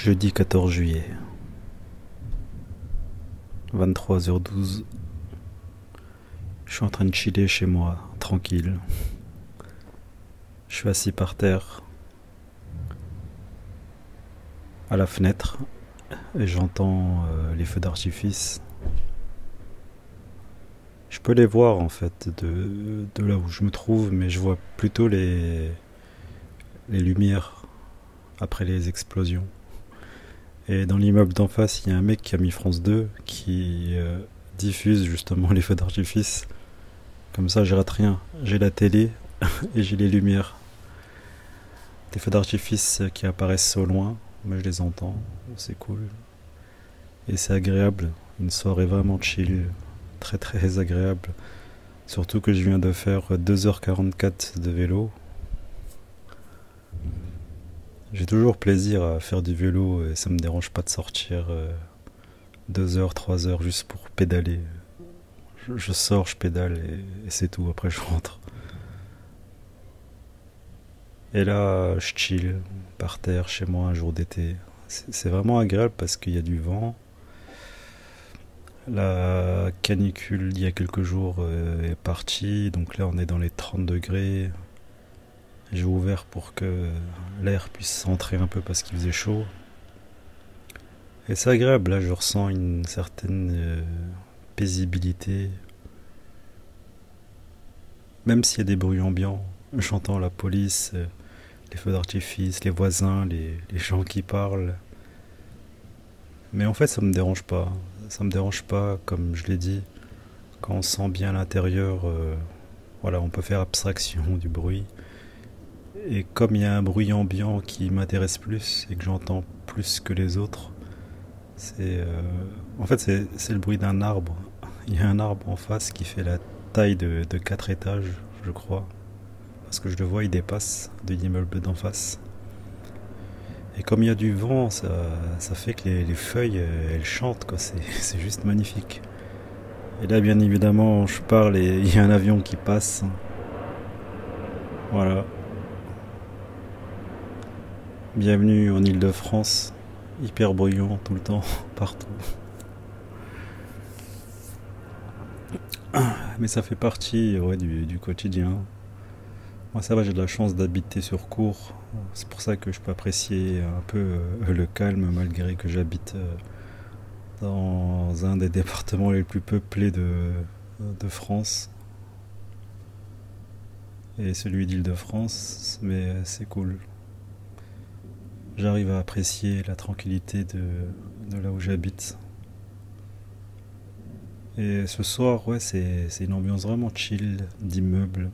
Jeudi 14 juillet, 23h12. Je suis en train de chiller chez moi, tranquille. Je suis assis par terre, à la fenêtre, et j'entends euh, les feux d'artifice. Je peux les voir en fait de, de là où je me trouve, mais je vois plutôt les, les lumières après les explosions. Et dans l'immeuble d'en face, il y a un mec qui a mis France 2 qui euh, diffuse justement les feux d'artifice. Comme ça, je rate rien. J'ai la télé et j'ai les lumières. Des feux d'artifice qui apparaissent au loin, mais je les entends. C'est cool. Et c'est agréable. Une soirée vraiment chill. Très très agréable. Surtout que je viens de faire 2h44 de vélo. J'ai toujours plaisir à faire du vélo et ça me dérange pas de sortir 2 heures, 3 heures juste pour pédaler. Je, sors, je pédale et, c'est tout. Après, je rentre. Et là, je chill par terre chez moi un jour d'été. C'est vraiment agréable parce qu'il y a du vent. La canicule il y a quelques jours euh, est partie, donc là on est dans les 30 degrés. J'ai ouvert pour que l'air puisse entrer un peu parce qu'il faisait chaud. Et c'est agréable, là je ressens une certaine euh, paisibilité. Même s'il y a des bruits ambiants, j'entends la police, euh, les feux d'artifice, les voisins, les, gens qui parlent. Mais en fait ça me dérange pas. Ça me dérange pas, comme je l'ai dit, quand on sent bien l'intérieur, euh, voilà, on peut faire abstraction du bruit. Et comme il y a un bruit ambiant qui m'intéresse plus et que j'entends plus que les autres, c'est euh, en fait c'est le bruit d'un arbre. Il y a un arbre en face qui fait la taille de, de 4 étages, je crois. Parce que je le vois, il dépasse de l'immeuble d'en face. Et comme il y a du vent, ça, ça fait que les, les feuilles, euh, elles chantent, quoi. C'est juste magnifique. Et là, bien évidemment, je parle et il y a un avion qui passe. Voilà. Bienvenue en Ile-de-France, hyper bruyant tout le temps, partout. Mais ça fait partie du, quotidien. Moi ça va, j'ai de la chance d'habiter sur cours. C'est pour ça que je peux apprécier un peu euh, le calme malgré que j'habite euh, dans un des départements les plus peuplés de, de France. Et celui d'Île-de-France, mais c'est cool j'arrive à apprécier la tranquillité de, là où j'habite. Et ce soir, ouais, c'est une ambiance vraiment chill d'immeuble.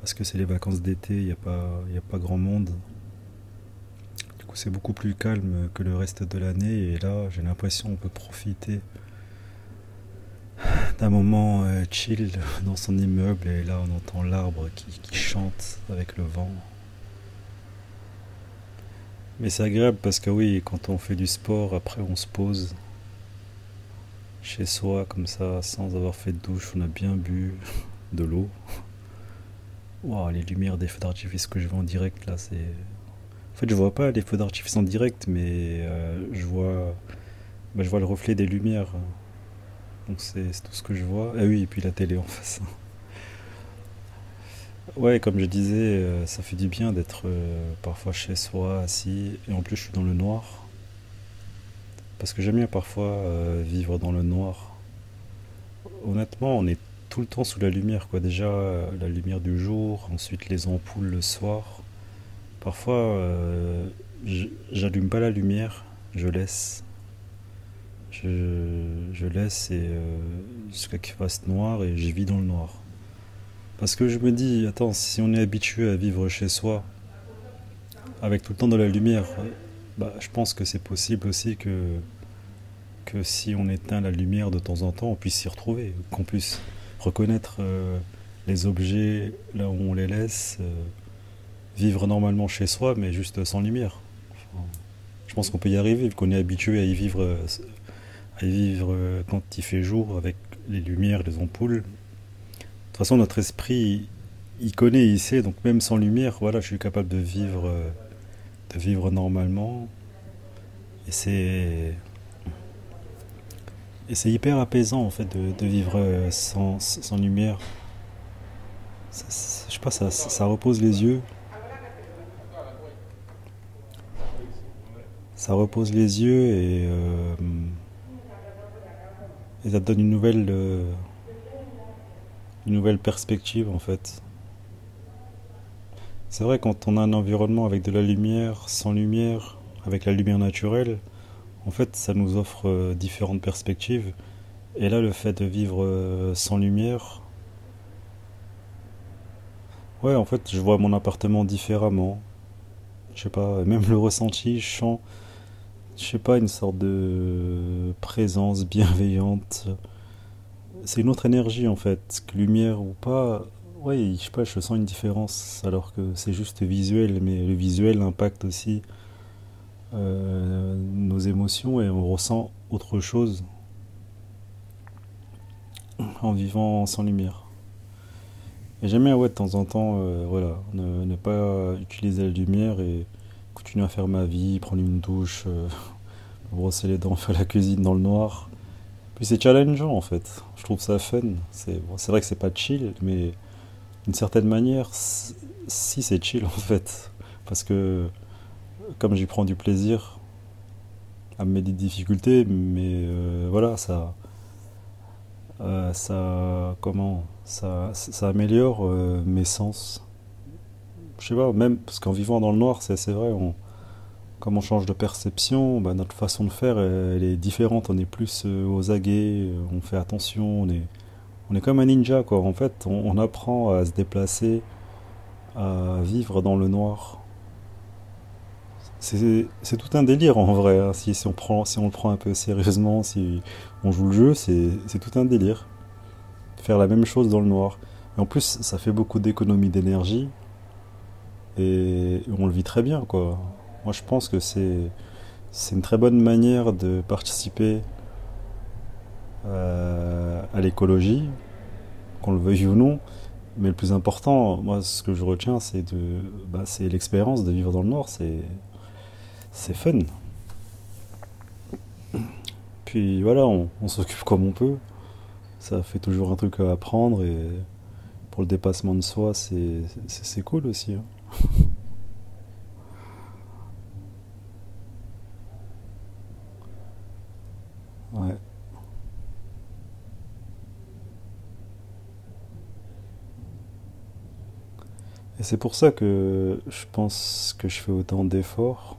Parce que c'est les vacances d'été, il n'y a, pas, a pas grand monde. Du coup, c'est beaucoup plus calme que le reste de l'année. Et là, j'ai l'impression qu'on peut profiter d'un moment euh, chill dans son immeuble. Et là, on entend l'arbre qui chante avec le vent. Mais c'est agréable parce que oui, quand on fait du sport, après on se pose chez soi comme ça, sans avoir fait de douche, on a bien bu de l'eau. Waouh, les lumières des feux d'artifice que je vois en direct là, c'est. En fait, je vois pas les feux d'artifice en direct, mais euh, je vois, bah, je vois le reflet des lumières. Donc c'est tout ce que je vois. Ah oui, et puis la télé en face. Ouais, comme je disais, euh, ça fait du bien d'être euh, parfois chez soi, assis, et en plus je suis dans le noir. Parce que j'aime bien parfois euh, vivre dans le noir. Honnêtement, on est tout le temps sous la lumière, quoi. Déjà la lumière du jour, ensuite les ampoules le soir. Parfois, j'allume pas la lumière, je laisse. Je, laisse et jusqu'à qu'il fasse noir et je vis dans le noir. Parce que je me dis, attends, si on est habitué à vivre chez soi, avec tout le temps de la lumière, bah, je pense que c'est possible aussi que, si on éteint la lumière de temps en temps, on puisse s'y retrouver, qu'on puisse reconnaître euh, les objets là où on les laisse, euh, vivre normalement chez soi, mais juste sans lumière. je pense qu'on peut y arriver, qu'on est habitué à y vivre, à y vivre quand il fait jour, avec les lumières, les ampoules, toute façon, notre esprit, il connaît, il sait, donc même sans lumière, voilà, je suis capable de vivre, de vivre normalement. Et c'est. Et c'est hyper apaisant en fait de, de vivre sans, lumière. Ça- je sais pas, ça, ça repose les yeux. Ça repose les yeux et, euh, et ça te donne une nouvelle, euh, une nouvelle perspective en fait. C'est vrai, quand on a un environnement avec de la lumière, sans lumière, avec la lumière naturelle, en fait, ça nous offre euh, différentes perspectives. Et là, le fait de vivre euh, sans lumière, ouais, en fait, je vois mon appartement différemment. Je sais pas, même le ressenti, je sens, je sais pas, une sorte de présence bienveillante. C'est une autre énergie en fait, que lumière ou pas. Ouais, je sais pas, je sens une différence alors que c'est juste visuel, mais le visuel impacte aussi euh, nos émotions et on ressent autre chose en vivant sans lumière. Et j'aime bien, ouais, de temps en temps, euh, voilà, ne, pas utiliser la lumière et continuer à faire ma vie, prendre une douche, euh, brosser les dents, faire la cuisine dans le noir. Puis c'est challengeant en fait. Je trouve ça fun. C'est vrai que c'est pas chill, mais d'une certaine manière, si c'est chill en fait. Parce que comme j'y prends du plaisir à me mettre des difficultés, mais euh, voilà, ça, euh, ça, comment, ça, ça améliore euh, mes sens. Je sais pas, même parce qu'en vivant dans le noir, c'est vrai, on, comme on change de perception, bah, notre façon de faire, elle, est différente. On est plus euh, aux aguets, euh, on fait attention, on est, comme un ninja, quoi. En fait, on, apprend à se déplacer, à vivre dans le noir. C'est tout un délire en vrai, hein. Si, on prend, si on le prend un peu sérieusement, si on joue le jeu, c'est c'est tout un délire. Faire la même chose dans le noir. Et en plus, ça fait beaucoup d'économie d'énergie et on le vit très bien, quoi. Moi, je pense que c'est c'est une très bonne manière de participer euh, à l'écologie, qu'on le veuille ou non. Mais le plus important, moi, ce que je retiens, c'est de, bah, c'est l'expérience de vivre dans le noir. C'est c'est fun. Puis voilà, on, s'occupe comme on peut. Ça fait toujours un truc à apprendre et pour le dépassement de soi, c'est cool aussi. hein. Ouais. Et c'est pour ça que je pense que je fais autant d'efforts.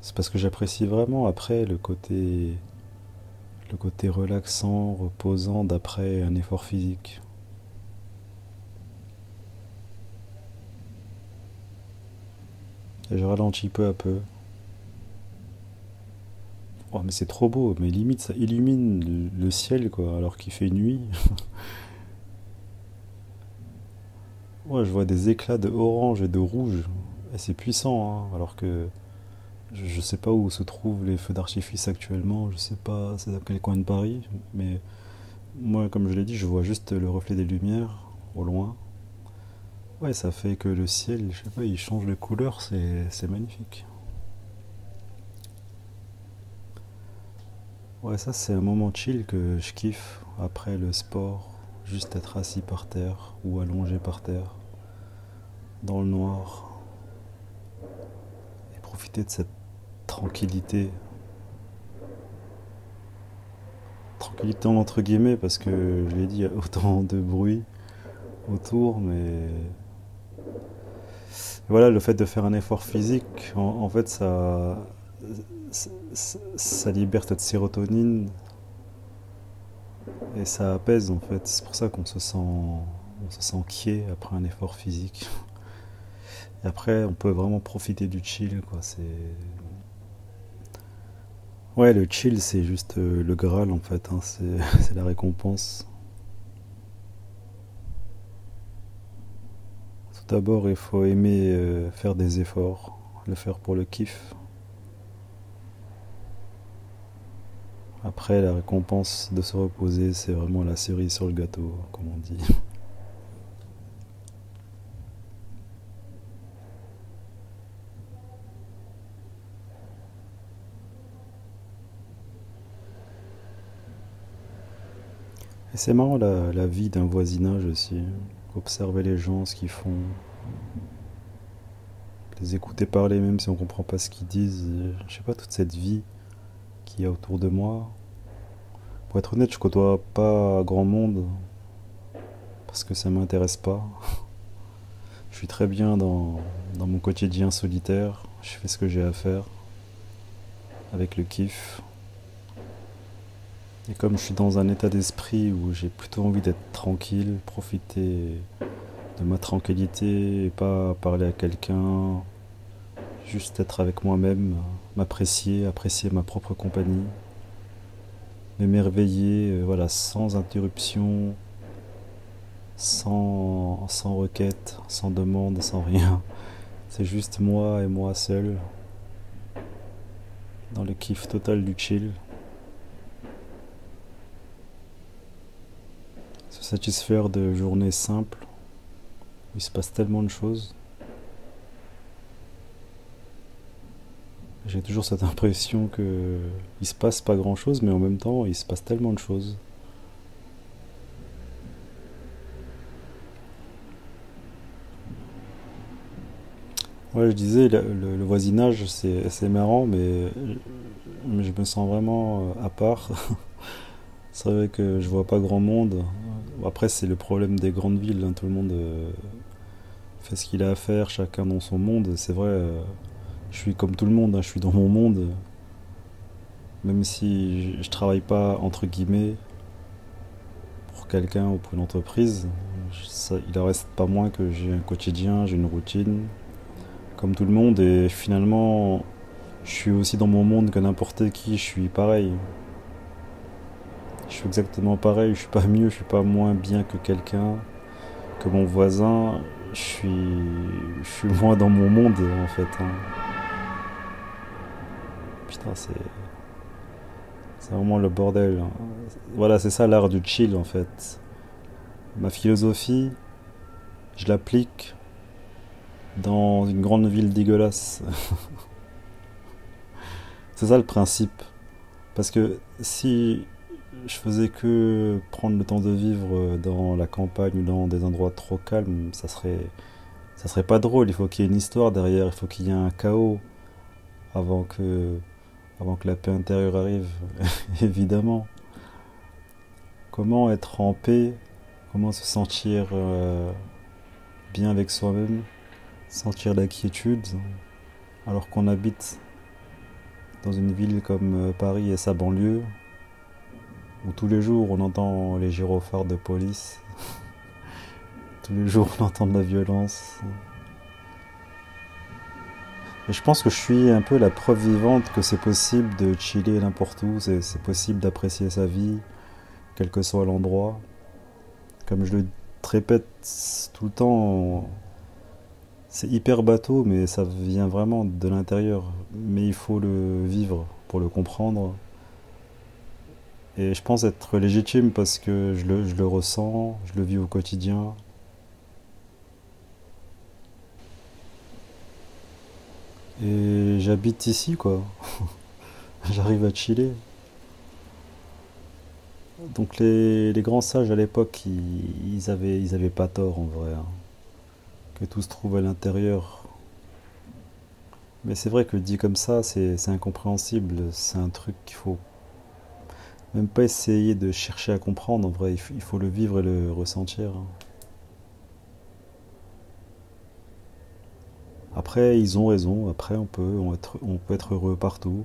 C'est parce que j'apprécie vraiment après le côté, le côté relaxant, reposant d'après un effort physique. Et je ralentis peu à peu. Oh, mais c'est trop beau, mais limite ça illumine le ciel quoi, alors qu'il fait nuit. Ouais, je vois des éclats de orange et de rouge. Et c'est puissant, hein, alors que je, sais pas où se trouvent les feux d'artifice actuellement, je sais pas c'est dans quel coin de Paris, mais moi, comme je l'ai dit, je vois juste le reflet des lumières au loin. Ouais, ça fait que le ciel, je sais pas, il change de couleur, c'est magnifique. Ouais, ça c'est un moment chill que je kiffe après le sport, juste être assis par terre ou allongé par terre, dans le noir, et profiter de cette tranquillité. Tranquillité entre guillemets, parce que je l'ai dit, il y a autant de bruit autour, mais voilà, le fait de faire un effort physique, en, en fait, ça, ça, libère cette sérotonine et ça apaise en fait. C'est pour ça qu'on se sent, on se sent quiet après un effort physique. Et après, on peut vraiment profiter du chill, quoi. C'est, ouais, le chill, c'est juste euh, le Graal en fait. hein. C'est, c'est la récompense. Tout d'abord, il faut aimer euh, faire des efforts, le faire pour le kiff. Après, la récompense de se reposer, c'est vraiment la cerise sur le gâteau, comme on dit. Et c'est marrant la, vie d'un voisinage aussi. Observer les gens, ce qu'ils font. Les écouter parler, même si on comprend pas ce qu'ils disent. Je sais pas, toute cette vie qu'il y a autour de moi, pour être honnête, je côtoie pas grand monde parce que ça m'intéresse pas. Je suis très bien dans, dans mon quotidien solitaire. Je fais ce que j'ai à faire avec le kiff. Et comme je suis dans un état d'esprit où j'ai plutôt envie d'être tranquille, profiter de ma tranquillité et pas parler à quelqu'un, juste être avec moi-même, m'apprécier, apprécier ma propre compagnie, m'émerveiller, euh, voilà, sans interruption, sans, sans requête, sans demande, sans rien. C'est juste moi et moi seul, dans le kiff total du chill. Se satisfaire de journées simples, où il se passe tellement de choses. J'ai toujours cette impression que il se passe pas grand chose, mais en même temps, il se passe tellement de choses. Ouais, je disais, le, voisinage, c'est marrant, mais je, me sens vraiment euh, à part. C'est vrai que je vois pas grand monde. Après, c'est le problème des grandes villes, hein, Tout le monde euh, fait ce qu'il a à faire, chacun dans son monde. C'est vrai, euh, je suis comme tout le monde, hein, je suis dans mon monde. Même si je, travaille pas, entre guillemets, pour quelqu'un ou pour une entreprise, il en reste pas moins que j'ai un quotidien, j'ai une routine, comme tout le monde. Et finalement, je suis aussi dans mon monde que n'importe qui, je suis pareil. Je suis exactement pareil, je suis pas mieux, je suis pas moins bien que quelqu'un, que mon voisin. Je suis, je suis moins dans mon monde en fait. hein. C'est, vraiment le bordel. hein. Voilà, c'est ça l'art du chill en fait. Ma philosophie, je l'applique dans une grande ville dégueulasse. C'est ça le principe. Parce que si je faisais que prendre le temps de vivre dans la campagne ou dans des endroits trop calmes, ça serait, ça serait pas drôle. Il faut qu'il y ait une histoire derrière, il faut qu'il y ait un chaos avant que, avant que la paix intérieure arrive, évidemment. Comment être en paix, comment se sentir euh, bien avec soi-même, sentir la quiétude, alors qu'on habite dans une ville comme euh, Paris et sa banlieue, où tous les jours on entend les gyrophares de police, tous les jours on entend de la violence. Et je pense que je suis un peu la preuve vivante que c'est possible de chiller n'importe où, c'est possible d'apprécier sa vie, quel que soit l'endroit. Comme je le répète tout le temps, c'est hyper bateau, mais ça vient vraiment de l'intérieur. Mais il faut le vivre pour le comprendre. Et je pense être légitime parce que je le, je le ressens, je le vis au quotidien. Et j'habite ici, quoi. J'arrive à chiller. Donc les, grands sages à l'époque, ils, avaient, pas tort en vrai. hein. Que tout se trouve à l'intérieur. Mais c'est vrai que dit comme ça, c'est incompréhensible. C'est un truc qu'il faut même pas essayer de chercher à comprendre. En vrai, il faut, il faut le vivre et le ressentir. hein. Après, ils ont raison. Après, on peut, on être, peut être heureux partout.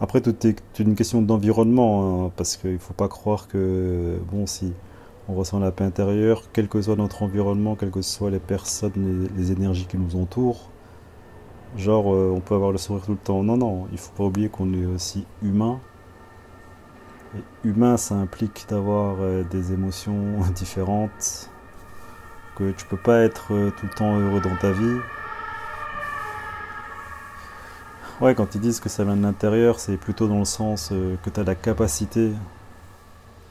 Après, tout est une question d'environnement, hein, parce qu'il faut pas croire que, bon, si on ressent la paix intérieure, quel que soit notre environnement, quelles que soient les personnes, les, énergies qui nous entourent, genre, euh, on peut avoir le sourire tout le temps. Non, non, il faut pas oublier qu'on est aussi humain. Et humain, ça implique d'avoir euh, des émotions différentes, que tu peux pas être euh, tout le temps heureux dans ta vie. Ouais, quand ils disent que ça vient de l'intérieur, c'est plutôt dans le sens euh, que tu as la capacité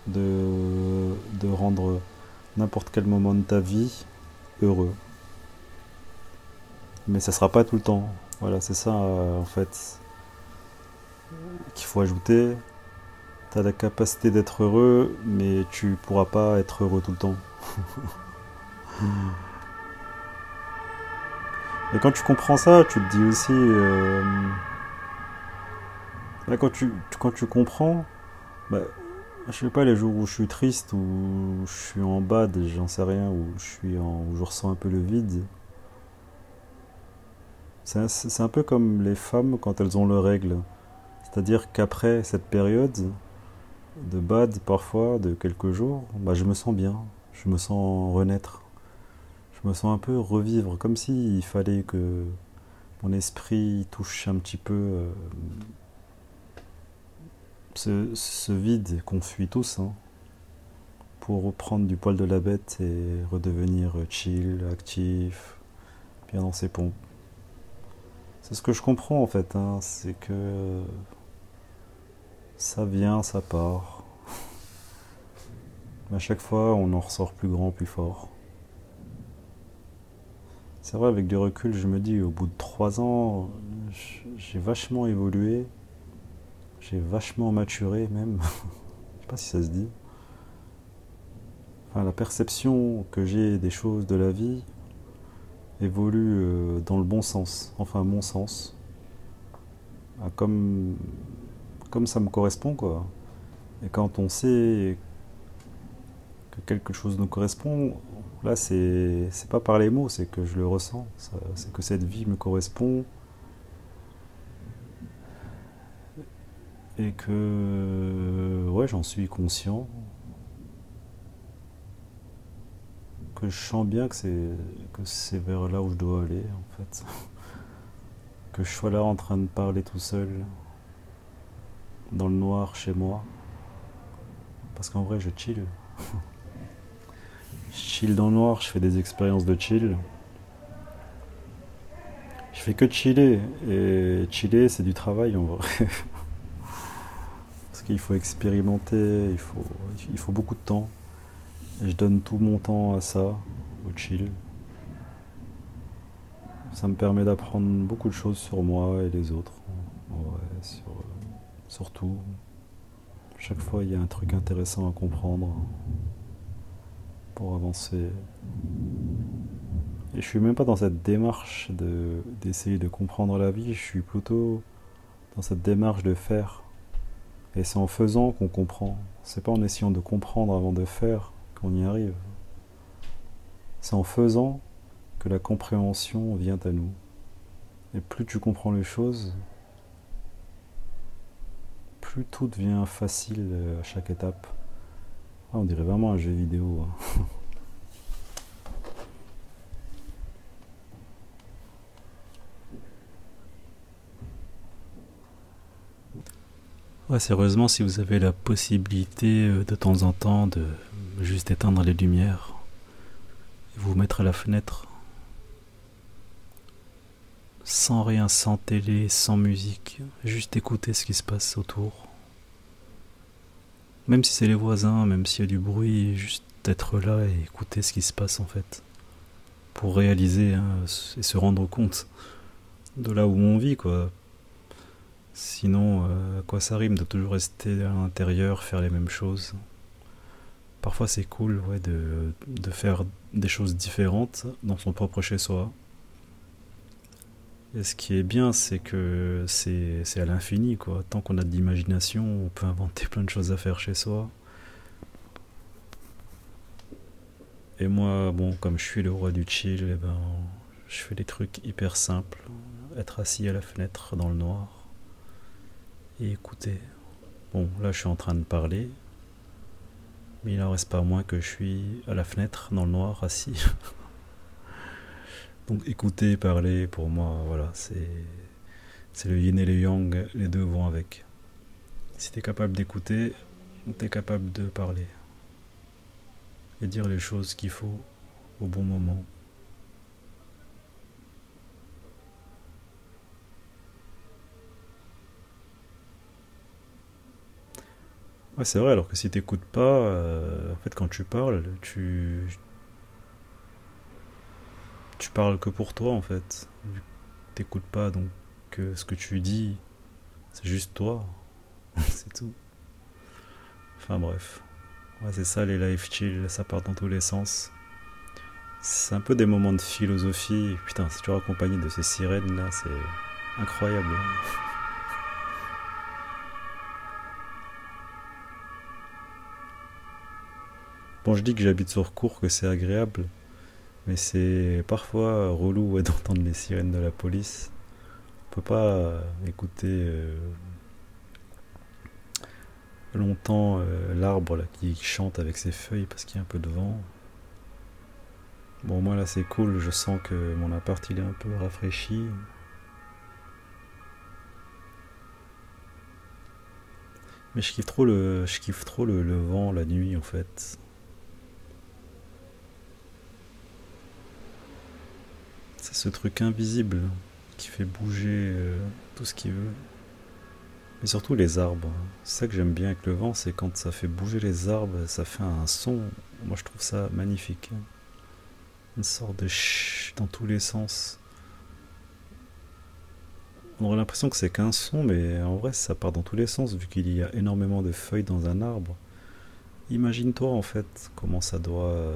de, de rendre n'importe quel moment de ta vie heureux. Mais ça sera pas tout le temps. Voilà, c'est ça euh, en fait qu'il faut ajouter. tu as la capacité d'être heureux, mais tu pourras pas être heureux tout le temps. Et quand tu comprends ça, tu te dis aussi. Euh, quand, tu, quand tu comprends, bah, je sais pas, les jours où je suis triste, où je suis en bad, j'en sais rien, où je, je ressens un peu le vide. C'est un, peu comme les femmes quand elles ont leurs règles. C'est-à-dire qu'après cette période de bad, parfois, de quelques jours, bah, je me sens bien, je me sens renaître. Je me sens un peu revivre, comme s'il fallait que mon esprit touche un petit peu euh, ce, vide qu'on fuit tous, hein, pour reprendre du poil de la bête et redevenir chill, actif, bien dans ses pompes. C'est ce que je comprends en fait, hein, c'est que ça vient, ça part. Mais à chaque fois, on en ressort plus grand, plus fort. C'est vrai, avec du recul, je me dis, au bout de trois ans, j'ai vachement évolué. J'ai vachement maturé même. Je sais pas si ça se dit. Enfin, la perception que j'ai des choses de la vie évolue euh, dans le bon sens, enfin mon sens. Ah, comme, comme ça me correspond quoi. Et quand on sait que quelque chose nous correspond, là c'est pas par les mots, c'est que je le ressens. C'est que cette vie me correspond, et que ouais j'en suis conscient. Que je sens bien que c'est vers là où je dois aller en fait. Que je sois là en train de parler tout seul dans le noir chez moi. Parce qu'en vrai je chill je chill dans le noir je fais des expériences de chill je fais que chiller et chiller c'est du travail en vrai qu'il faut expérimenter, il faut, il faut beaucoup de temps. Et je donne tout mon temps à ça, au chill. Ça me permet d'apprendre beaucoup de choses sur moi et les autres. sur, surtout, chaque fois il y a un truc intéressant à comprendre pour avancer. Et je suis même pas dans cette démarche d'essayer de comprendre la vie, je suis plutôt dans cette démarche de faire et c'est en faisant qu'on comprend. C'est pas en essayant de comprendre avant de faire qu'on y arrive. C'est en faisant que la compréhension vient à nous. Et plus tu comprends les choses, plus tout devient facile à chaque étape. Ah, on dirait vraiment un jeu vidéo. Hein. Sérieusement, si vous avez la possibilité euh, de temps en temps de juste éteindre les lumières, et vous mettre à la fenêtre, sans rien, sans télé, sans musique, juste écouter ce qui se passe autour. Même si c'est les voisins, même s'il y a du bruit, juste être là et écouter ce qui se passe en fait. Pour réaliser hein, et se rendre compte de là où on vit, quoi. Sinon, euh, à quoi ça rime de toujours rester à l'intérieur, faire les mêmes choses? Parfois c'est cool ouais, de, de, faire des choses différentes dans son propre chez-soi. Et ce qui est bien, c'est que c'est à l'infini. quoi. Tant qu'on a de l'imagination, on peut inventer plein de choses à faire chez soi. Et moi, bon, comme je suis le roi du chill, eh ben, je fais des trucs hyper simples. Être assis à la fenêtre dans le noir et écouter. Bon, là je suis en train de parler, mais il n'en reste pas moins que je suis à la fenêtre dans le noir assis. Donc écouter, parler, pour moi, voilà, c'est le yin et le yang, les deux vont avec. Si tu es capable d'écouter, tu es capable de parler et dire les choses qu'il faut au bon moment. Ouais, c'est vrai, alors que si t'écoutes pas, euh, en fait, quand tu parles, tu. Parles que pour toi, en fait. T'écoutes pas, donc ce que tu dis, c'est juste toi. c'est tout. Enfin bref. C'est ça les live chill, ça part dans tous les sens. C'est un peu des moments de philosophie. Putain, c'est toujours accompagné de ces sirènes là, c'est incroyable. Bon, je dis que j'habite sur cours, que c'est agréable, mais c'est parfois relou d'entendre les sirènes de la police. On peut pas écouter euh, longtemps euh, l'arbre qui chante avec ses feuilles parce qu'il y a un peu de vent. Bon, moi là c'est cool, je sens que mon appart il est un peu rafraîchi. Mais je kiffe trop le, je kiffe trop le vent la nuit en fait. Ce truc invisible qui fait bouger euh, tout ce qu'il veut. Mais surtout les arbres. C'est ça que j'aime bien avec le vent, c'est quand ça fait bouger les arbres, ça fait un son. Moi je trouve ça magnifique. Une sorte de ch dans tous les sens. On aurait l'impression que c'est qu'un son, mais en vrai ça part dans tous les sens vu qu'il y a énormément de feuilles dans un arbre. Imagine-toi en fait comment ça doit.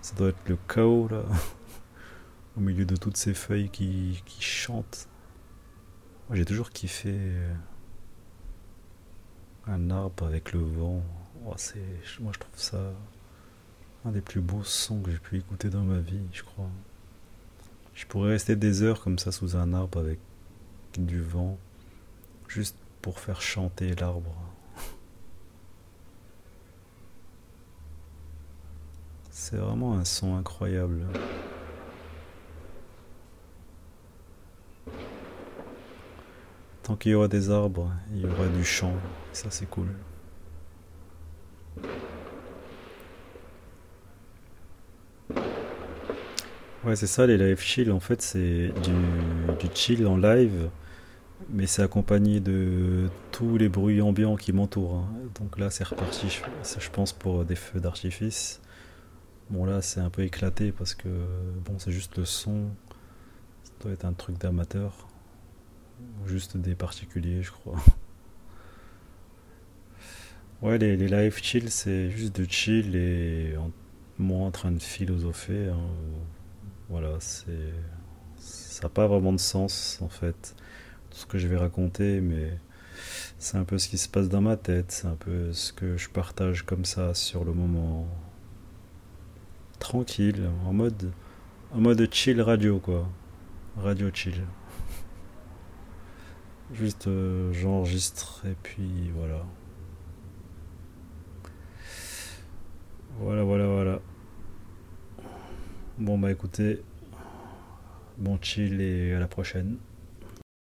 Ça doit être le chaos là. Au milieu de toutes ces feuilles qui, qui chantent. J'ai toujours kiffé euh, un arbre avec le vent. Oh, moi, je trouve ça un des plus beaux sons que j'ai pu écouter dans ma vie, je crois. Je pourrais rester des heures comme ça sous un arbre avec du vent, juste pour faire chanter l'arbre. C'est vraiment un son incroyable. Tant qu'il y aura des arbres, il y aura du champ. Ça, c'est cool. Ouais, c'est ça, les live chill. En fait, c'est du, chill en live, mais c'est accompagné de tous les bruits ambiants qui m'entourent. Hein. Donc là, c'est reparti, je pense, pour des feux d'artifice. Bon, là, c'est un peu éclaté parce que, bon, c'est juste le son. Ça doit être un truc d'amateur. Juste des particuliers, je crois. Ouais, les, les live chill, c'est juste de chill et moi en train de philosopher. Hein. Voilà, c'est. Ça n'a pas vraiment de sens en fait, tout ce que je vais raconter, mais c'est un peu ce qui se passe dans ma tête, c'est un peu ce que je partage comme ça sur le moment. Tranquille, en mode, en mode chill radio quoi. Radio chill. Juste euh, j'enregistre et puis voilà. Voilà, voilà, voilà. Bon bah écoutez, bon chill et à la prochaine.